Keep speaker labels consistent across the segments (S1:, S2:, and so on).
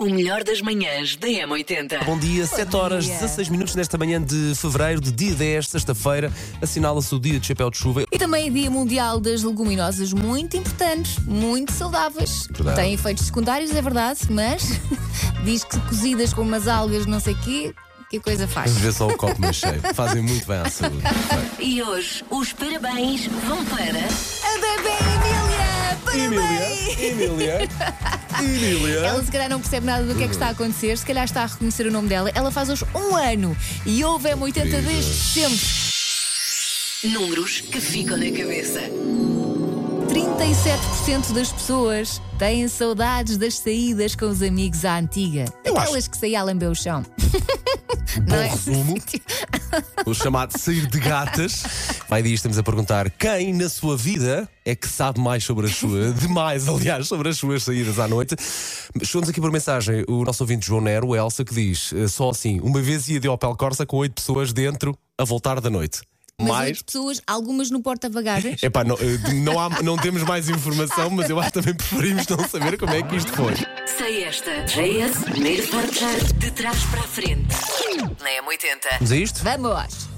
S1: O melhor das manhãs da M80.
S2: Bom dia, 7 horas
S3: dia.
S2: 16 minutos nesta manhã de fevereiro, de dia 10, sexta-feira, assinala-se o dia de chapéu de chuva.
S3: E também é Dia Mundial das Leguminosas, muito importantes, muito saudáveis.
S2: Verdade.
S3: Têm efeitos secundários, é verdade, mas diz que cozidas com umas algas, não sei o quê, que coisa faz.
S2: Vê só o copo mais cheio. Fazem muito bem à saúde.
S1: E hoje os parabéns vão para.
S3: A bebê! Parabéns!
S2: Emília, Emília.
S3: Ela se calhar não percebe nada do que é que está a acontecer, se calhar está a reconhecer o nome dela. Ela faz hoje um ano e houve M80 desde sempre.
S1: Números que ficam na cabeça.
S3: 37% das pessoas têm saudades das saídas com os amigos à antiga.
S2: Eu acho-
S3: Aquelas que saía a lamber o chão.
S2: Bom
S3: é?
S2: resumo. O chamado sair de gatas. Vai dia estamos a perguntar quem na sua vida é que sabe mais sobre as suas, demais, aliás, sobre as suas saídas à noite. Chegou-nos aqui por mensagem o nosso ouvinte João Nero, o Elsa, que diz eh, só assim: uma vez ia de Opel Corsa com oito pessoas dentro a voltar da noite.
S3: Mas
S2: Mais.
S3: oito pessoas, algumas no porta-bagagens.
S2: Epá, não, eh, não, há- não temos mais informação, mas eu acho que também preferimos não saber como é que isto foi.
S1: Sei esta. JS, primeiro portar de trás para a frente. Na M80.
S2: Vamos a isto?
S3: Vamos!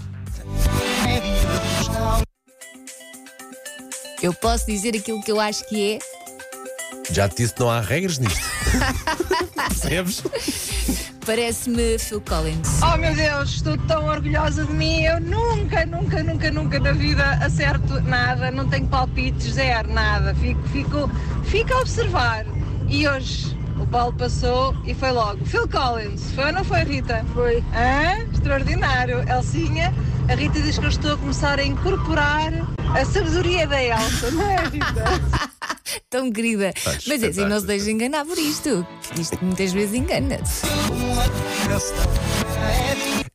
S3: Eu posso dizer aquilo que eu acho que é.
S2: Já te disse que não há regras nisto. Percebes?
S3: Parece-me Phil Collins.
S4: Oh meu Deus, estou tão orgulhosa de mim. Eu nunca, nunca, nunca, nunca na vida acerto nada. Não tenho palpites, zero, nada. Fico, fico, fico a observar. E hoje o Paulo passou e foi logo. Phil Collins, foi ou não foi, Rita? Foi. Hã? Extraordinário. Elcinha, a Rita diz que eu estou a começar a incorporar a sabedoria da Elsa, não é, Rita?
S3: Tão querida. Mas é assim, não se deixe enganar por isto. Isto muitas vezes engana-se.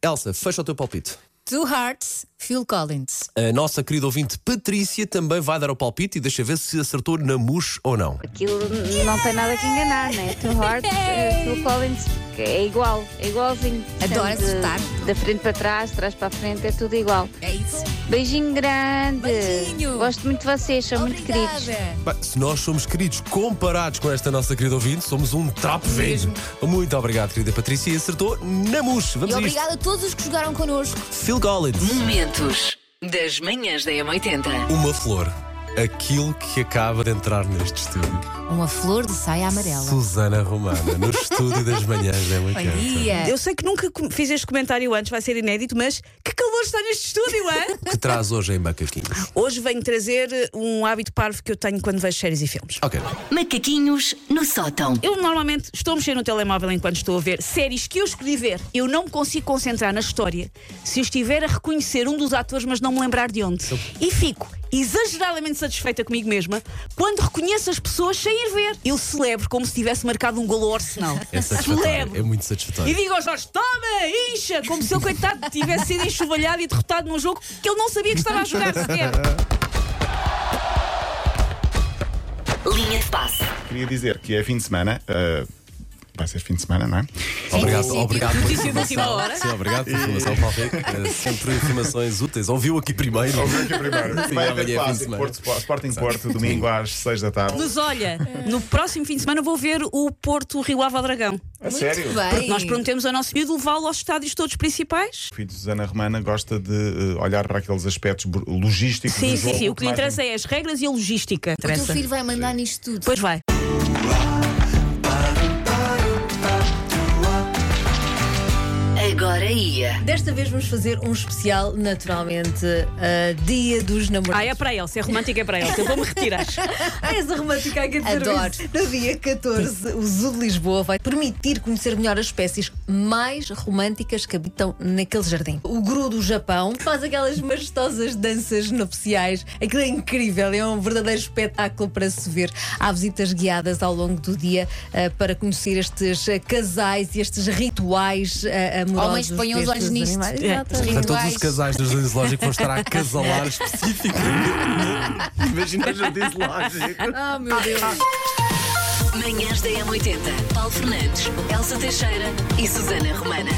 S2: Elsa, fecha o teu palpite.
S3: Two Hearts, Phil Collins.
S2: A nossa querida ouvinte Patrícia também vai dar o palpite e deixa ver se acertou na mousse ou não.
S5: Aquilo não tem nada que enganar, né? Two Hearts, eh, Phil Collins, é igual, é igualzinho.
S3: Adoro acertar.
S5: Da frente para trás, de trás para a frente, é tudo igual.
S3: É isso.
S5: Beijinho grande.
S3: Beijinho.
S5: Gosto muito de vocês, são muito queridos.
S2: Bem, se nós somos queridos comparados com esta nossa querida ouvinte, somos um trapo velho. Muito obrigado, querida Patrícia, e acertou na mousse.
S3: E
S2: Vamos a isto.
S3: obrigada a todos os que jogaram connosco.
S2: Phil Collins,
S1: Momentos das manhãs da M80.
S2: uma flor. Aquilo que acaba de entrar neste estúdio.
S3: Uma flor de saia amarela.
S2: Susana Romana, no estúdio das manhãs da
S3: Bom dia.
S6: Eu sei que nunca com- fiz este comentário antes, vai ser inédito, mas que calor está neste estúdio, é?
S2: Que traz hoje em macaquinhos.
S6: Hoje venho trazer eh, um hábito parvo que eu tenho quando vejo séries e filmes.
S2: Ok.
S1: Macaquinhos no sótão.
S6: Eu normalmente estou a mexer no telemóvel enquanto estou a ver séries que eu escolhi ver. Eu não me consigo concentrar na história se eu estiver a reconhecer um dos atores, mas não me lembrar de onde. E fico exageradamente satisfeita comigo mesma quando reconheço as pessoas sem ir ver. Eu celebro como se tivesse marcado um golo ao Arsenal.
S2: É satisfatório.
S6: celebro.
S2: É muito
S6: E
S2: satisfatório.
S6: digo ao Jorge, toma, incha, como se ele, coitado, tivesse sido enxovalhado e derrotado num jogo que ele não sabia que estava a jogar sequer.
S1: Linha de passe.
S7: Queria dizer que é fim de semana. uh, vai ser fim de semana, não é?
S2: Obrigado,
S3: sim, sim.
S2: obrigado pela informação. Sim, obrigado pela informação, Paulo Rico. Eh, Sempre informações úteis. Ouviu aqui primeiro.
S7: Ouviu aqui primeiro.
S2: Sim,
S7: Vai
S2: amanhã é
S7: haver
S2: fim de
S7: clássico
S2: semana.
S7: Porto, Sporting Porto, domingo às 6 da tarde.
S6: Mas olha, no próximo fim de semana vou ver o Porto Rio Ave ao Dragão.
S7: A sério?
S3: Bem.
S6: Nós prometemos ao nosso miúdo levá-lo aos estádios todos principais.
S7: O filho de Susana Romana gosta de uh, olhar para aqueles aspectos logísticos
S6: Sim,
S7: do
S6: sim,
S7: jogo.
S6: sim. O que lhe interessa é as regras e a logística.
S3: O teu filho vai mandar nisto tudo.
S6: Pois vai.
S8: Desta vez vamos fazer um especial, naturalmente, uh, Dia dos
S6: Ah,
S8: Namorados.
S6: é para ele. Se é romântico, é para ele. Eu vou-me retirar.
S8: Ah, és a romântica a dizer
S3: Adoro.
S8: isso. No dia 14, o Zoo de Lisboa vai permitir conhecer melhor as espécies mais românticas que habitam naquele jardim. O Guru do Japão faz aquelas majestosas danças nupciais. Aquilo é incrível, é um verdadeiro espetáculo para se ver. Há visitas guiadas ao longo do dia uh, para conhecer estes uh, casais e estes rituais uh, amorosos.
S3: Ponham os olhos nisto.
S8: animais.
S6: É.
S2: Portanto, todos os casais do Jardim Zoológico vão estar a acasalar especificamente. Imagina o Jardim Zoológico.
S3: Ah, meu Deus.
S1: Manhãs da M80. Paulo Fernandes, Elsa Teixeira e Susana Romana.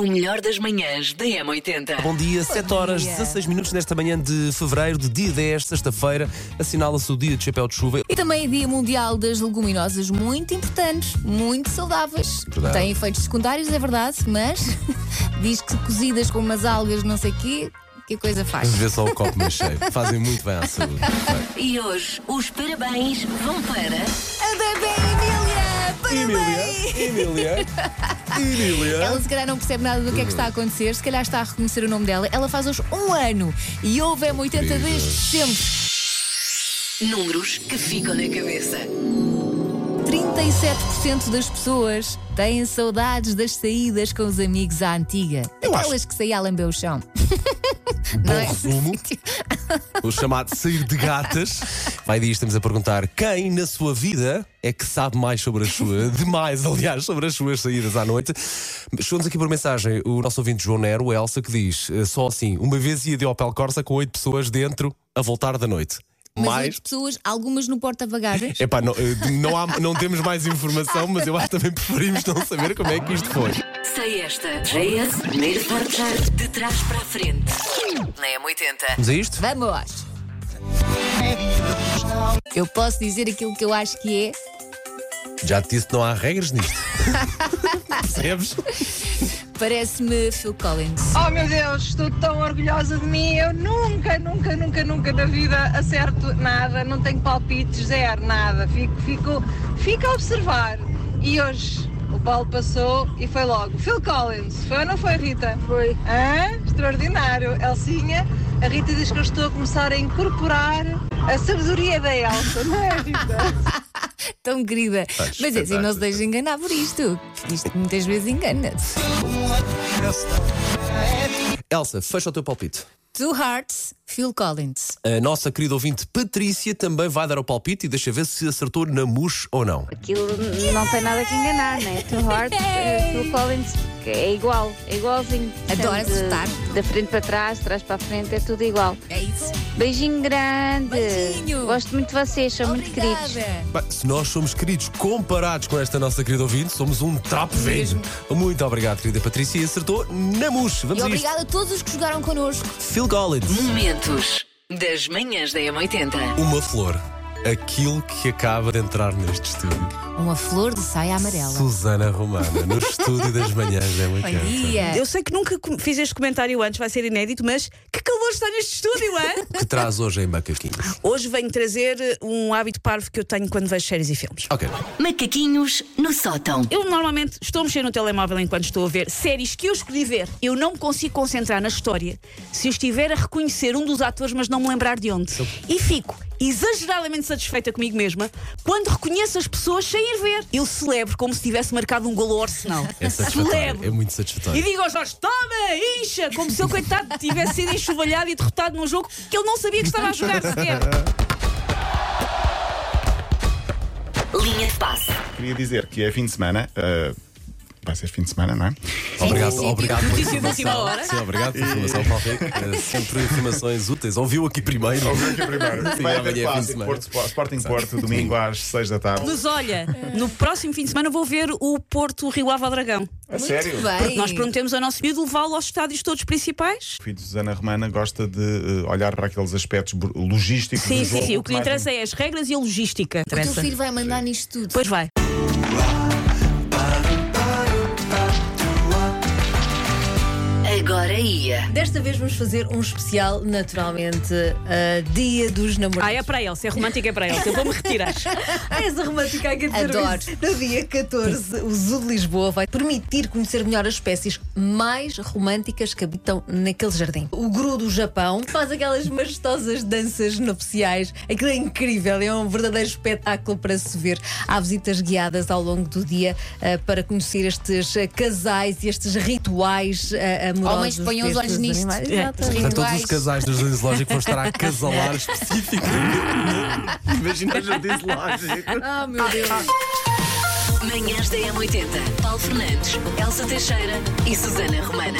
S1: O melhor das manhãs da M80.
S2: Bom dia, 7 horas
S3: dia.
S2: 16 minutos nesta manhã de fevereiro, de dia 10, sexta-feira, assinala-se o dia de chapéu de chuva.
S3: E também é Dia Mundial das Leguminosas, muito importantes, muito saudáveis.
S2: Verdade.
S3: Têm efeitos secundários, é verdade, mas diz que cozidas com umas algas, não sei o quê, que coisa faz.
S2: Vamos ver só o copo mais cheio. Fazem muito bem à saúde.
S1: E hoje os parabéns vão para.
S3: A bebê Emília! Parabéns!
S2: Emília, Emília.
S3: Ela se calhar não percebe nada do que é que está a acontecer, se calhar está a reconhecer o nome dela. Ela faz hoje um ano e ouve M80 desde sempre.
S1: Números que ficam na cabeça.
S3: 37% das pessoas têm saudades das saídas com os amigos à antiga.
S2: Eu acho-
S3: Aquelas que saía a lamber o chão.
S2: Bom
S3: é?
S2: resumo. O chamado sair de gatas. Vai disto, estamos a perguntar quem na sua vida é que sabe mais sobre as suas, demais, aliás, sobre as suas saídas à noite. Chegou-nos aqui por mensagem o nosso ouvinte João Nero, o Elsa, que diz eh, só assim: uma vez ia de Opel Corsa com oito pessoas dentro a voltar da noite.
S3: Mas
S2: Mais.
S3: pessoas, algumas no porta-bagagens.
S2: Epá, não, eh, não, há- não temos mais informação, mas eu acho que também preferimos não saber como é que isto foi.
S1: Sei esta. JS, primeiro forjar de trás para a frente. Na M80.
S2: Vamos a isto?
S3: Vamos! Eu posso dizer aquilo que eu acho que é.
S2: Já te disse que não há regras nisto. Percebes?
S3: Parece-me Phil Collins.
S4: Oh meu Deus, estou tão orgulhosa de mim. Eu nunca, nunca, nunca, nunca na vida acerto nada. Não tenho palpites, zero, nada. Fico, fico, fico a observar. E hoje o Paulo passou e foi logo. Phil Collins, foi ou não foi, Rita?
S5: Foi.
S4: Hã? Extraordinário. Elcinha, a Rita diz que eu estou a começar a incorporar a sabedoria da Elsa, não é, Rita?
S3: Tão querida. Mas é assim, não se deixe enganar por isto. Isto muitas vezes engana-te.
S2: Elsa, fecha o teu palpite.
S3: Two Hearts, Phil Collins.
S2: A nossa querida ouvinte Patrícia também vai dar o palpite e deixa ver se acertou na mousse ou não.
S5: Aquilo não tem nada que enganar, né? Two Heart, eh, Phil Collins, que é igual, é igualzinho.
S3: Adoro acertar.
S5: Da frente para trás, de trás para a frente, é tudo igual.
S3: É isso.
S5: Beijinho grande.
S3: Beijinho.
S5: Gosto muito de vocês, são muito queridos.
S3: Obrigada.
S2: Bem, se nós somos queridos comparados com esta nossa querida ouvinte, somos um trapo velho. Muito obrigado, querida Patrícia, e acertou na mousse. Vamos
S3: E obrigada a todos os que jogaram connosco.
S2: Phil Collins.
S1: Das manhãs da M80.
S2: Uma flor. Aquilo que acaba de entrar neste estúdio.
S3: Uma flor de saia amarela.
S2: Susana Romana, no estúdio das manhãs da
S3: Bom
S2: 80.
S3: dia.
S6: Eu sei que nunca fiz este comentário antes, vai ser inédito, mas que calor está neste estúdio, é?
S2: Que traz hoje em macaquinhos.
S6: Hoje venho trazer um hábito parvo que eu tenho quando vejo séries e filmes.
S2: Ok.
S1: Macaquinhos no sótão.
S6: Eu normalmente estou a mexer no telemóvel enquanto estou a ver séries que eu escolhi ver. Eu não me consigo concentrar na história se eu estiver a reconhecer um dos atores, mas não me lembrar de onde. E fico exageradamente satisfeita comigo mesma quando reconheço as pessoas sem ir ver. Eu celebro como se tivesse marcado um golo ao Arsenal.
S2: É satisfatório.
S6: celebro.
S2: É muito
S6: E
S2: satisfatório.
S6: digo aos Jorge, toma, incha! Como se ele, coitado, tivesse sido enxovalhado e derrotado num jogo que ele não sabia que estava a jogar sequer.
S1: Linha de passe.
S7: Queria dizer que é fim de semana. eh, vai ser fim de semana, não é?
S2: Obrigado,
S3: sim.
S2: obrigado
S6: Notícia de última hora.
S2: Sim, obrigado pela informação, Paulo Rico. Eh, Sempre informações úteis. Ouviu aqui primeiro.
S7: Ouviu aqui primeiro.
S2: Sim,
S7: Vai
S2: é
S7: haver
S2: fim de
S7: clássico
S2: semana.
S7: Porto, Sport- Sporting Porto, domingo às 6 da tarde.
S6: Mas olha, no próximo fim de semana vou ver o Porto Rio Ave ao Dragão.
S7: A sério?
S3: Muito bem.
S6: Porque nós prometemos ao nosso miúdo levá-lo aos estádios todos principais.
S7: O filho de Susana Romana gosta de eh, olhar para aqueles aspectos logísticos
S6: Sim,
S7: do
S6: sim,
S7: jogo.
S6: sim. O que lhe interessa é as regras e a logística.
S3: O teu filho vai mandar nisto tudo.
S6: Pois vai.
S8: Desta vez vamos fazer um especial, naturalmente, uh, Dia dos
S6: Ah,
S8: Namorados.
S6: é para ele. Se é romântico, é para ele. Eu vou-me retirar.
S8: Ah, essa romântica que dizer
S3: Adoro.
S8: isso. No dia 14, o Zoo de Lisboa vai permitir conhecer melhor as espécies mais românticas que habitam naquele jardim. O Guru do Japão faz aquelas majestosas danças nupciais. Aquilo é incrível, é um verdadeiro espetáculo para se ver. Há visitas guiadas ao longo do dia ah, para conhecer estes ah, casais e estes rituais ah, amorosos.
S3: Homens, ponham os olhos nisto.
S8: animais.
S6: É.
S2: Portanto, todos os casais do Jardim Zoológico vão estar a acasalar especificamente. Imagina o Jardim Zoológico.
S3: Oh, meu Deus.
S1: Manhãs da M80. Paulo Fernandes, Elsa Teixeira e Susana Romana.